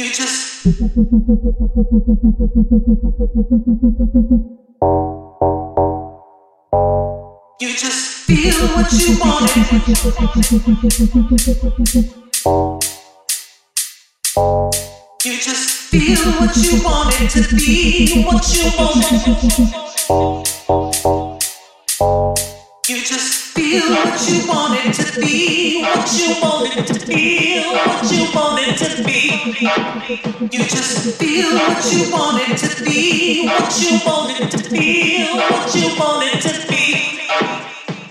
You just. You just feel what you wanted. You just feel what you wanted to be, what you wanted. You just Feel what you wanted to be, what you wanted to be, what you want to be. You just feel what you want to be, what you want to be, what you want to be.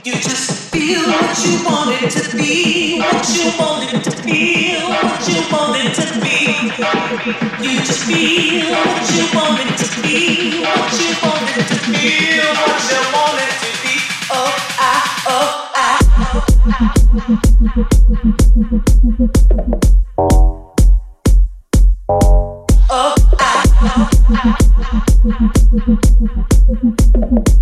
You just feel what you want to be, what you want to be, what you want to be. You just feel what you want to be, what you want to be, what you want to be. Oh, I. Oh, I.